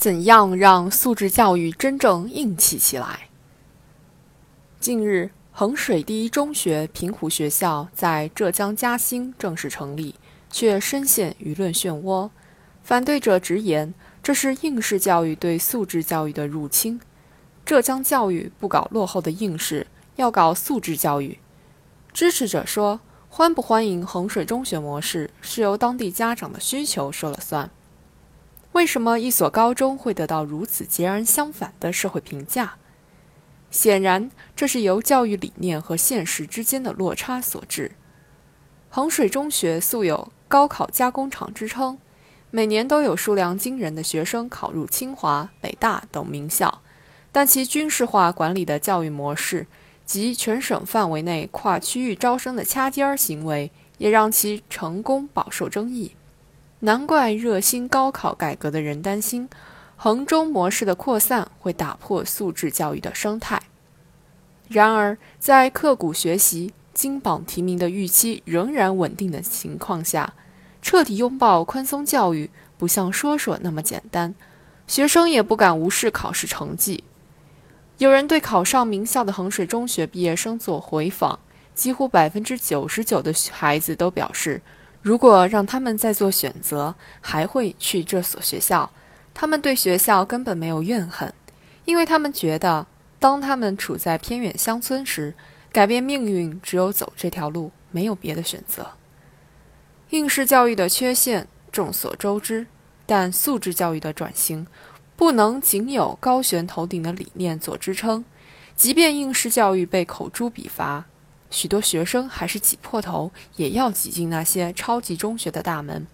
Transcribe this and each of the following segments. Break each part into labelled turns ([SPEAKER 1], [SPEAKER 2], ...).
[SPEAKER 1] 怎样让素质教育真正硬气起来？近日，衡水第一中学平湖学校在浙江嘉兴正式成立，却深陷舆论漩涡。反对者直言，这是应试教育对素质教育的入侵。浙江教育不搞落后的应试，要搞素质教育。支持者说，欢不欢迎衡水中学模式，是由当地家长的需求说了算。为什么一所高中会得到如此截然相反的社会评价？显然，这是由教育理念和现实之间的落差所致。衡水中学素有“高考加工厂”之称，每年都有数量惊人的学生考入清华、北大等名校，但其军事化管理的教育模式及全省范围内跨区域招生的掐尖儿行为，也让其成功饱受争议。难怪热心高考改革的人担心。衡中模式的扩散会打破素质教育的生态。然而，在刻苦学习、金榜题名的预期仍然稳定的情况下，彻底拥抱宽松教育不像说说那么简单。学生也不敢无视考试成绩。有人对考上名校的衡水中学毕业生做回访，几乎百分之九十九的孩子都表示，如果让他们再做选择，还会去这所学校。他们对学校根本没有怨恨，因为他们觉得，当他们处在偏远乡村时，改变命运只有走这条路，没有别的选择。应试教育的缺陷众所周知，但素质教育的转型不能仅有高悬头顶的理念做支撑。即便应试教育被口诛笔伐，许多学生还是挤破头也要挤进那些超级中学的大门，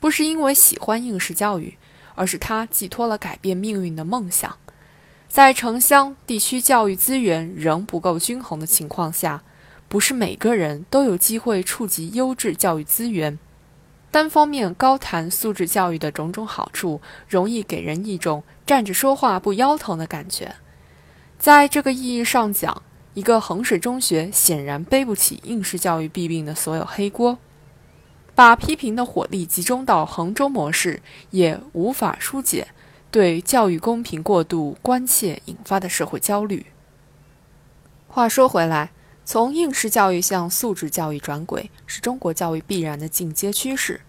[SPEAKER 1] 不是因为喜欢应试教育。而是他寄托了改变命运的梦想。在城乡地区教育资源仍不够均衡的情况下，不是每个人都有机会触及优质教育资源。单方面高谈素质教育的种种好处，容易给人一种站着说话不腰疼的感觉。在这个意义上讲，一个衡水中学显然背不起应试教育弊病的所有黑锅。把批评的火力集中到衡中模式，也无法疏解对教育公平过度关切引发的社会焦虑。话说回来，从应试教育向素质教育转轨，是中国教育必然的进阶趋势。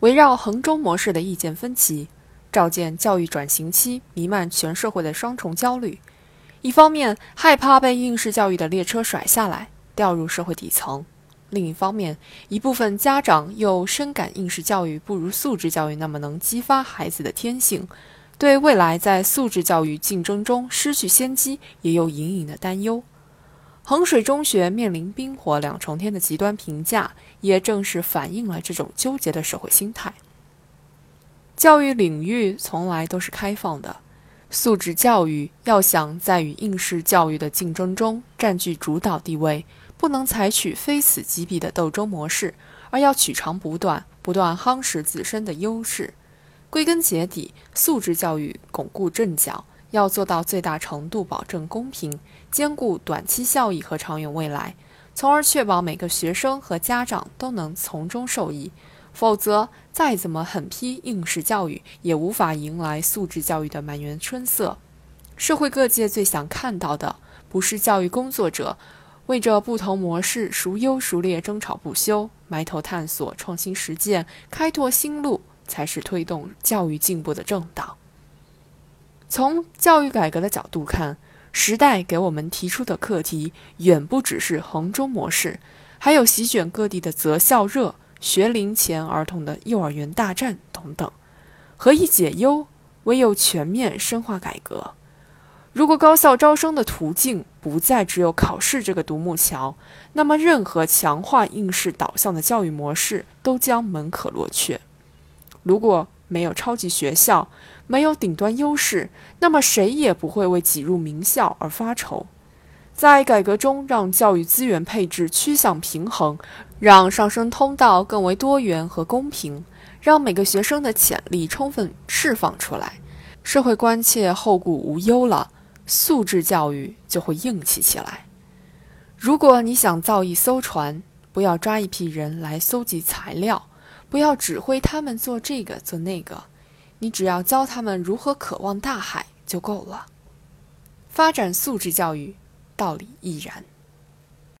[SPEAKER 1] 围绕衡中模式的意见分歧，照见教育转型期弥漫全社会的双重焦虑：一方面害怕被应试教育的列车甩下来，掉入社会底层。另一方面，一部分家长又深感应试教育不如素质教育那么能激发孩子的天性，对未来在素质教育竞争中失去先机也有隐隐的担忧。衡水中学面临冰火两重天的极端评价，也正是反映了这种纠结的社会心态。教育领域从来都是开放的，素质教育要想在与应试教育的竞争中占据主导地位。不能采取非此即彼的斗争模式，而要取长补短，不断夯实自身的优势。归根结底，素质教育巩固阵脚，要做到最大程度保证公平，兼顾短期效益和长远未来，从而确保每个学生和家长都能从中受益。否则，再怎么狠批应试教育，也无法迎来素质教育的满园春色。社会各界最想看到的，不是教育工作者。为着不同模式孰优孰劣争吵不休，埋头探索、创新实践、开拓新路，才是推动教育进步的正道。从教育改革的角度看，时代给我们提出的课题远不只是衡中模式，还有席卷各地的择校热、学龄前儿童的幼儿园大战等等。何以解忧？唯有全面深化改革。如果高校招生的途径不再只有考试这个独木桥，那么任何强化应试导向的教育模式都将门可罗雀。如果没有超级学校，没有顶端优势，那么谁也不会为挤入名校而发愁。在改革中，让教育资源配置趋向平衡，让上升通道更为多元和公平，让每个学生的潜力充分释放出来，社会关切后顾无忧了。素质教育就会硬气起来。如果你想造一艘船，不要抓一批人来搜集材料，不要指挥他们做这个做那个，你只要教他们如何渴望大海就够了。发展素质教育，道理亦然。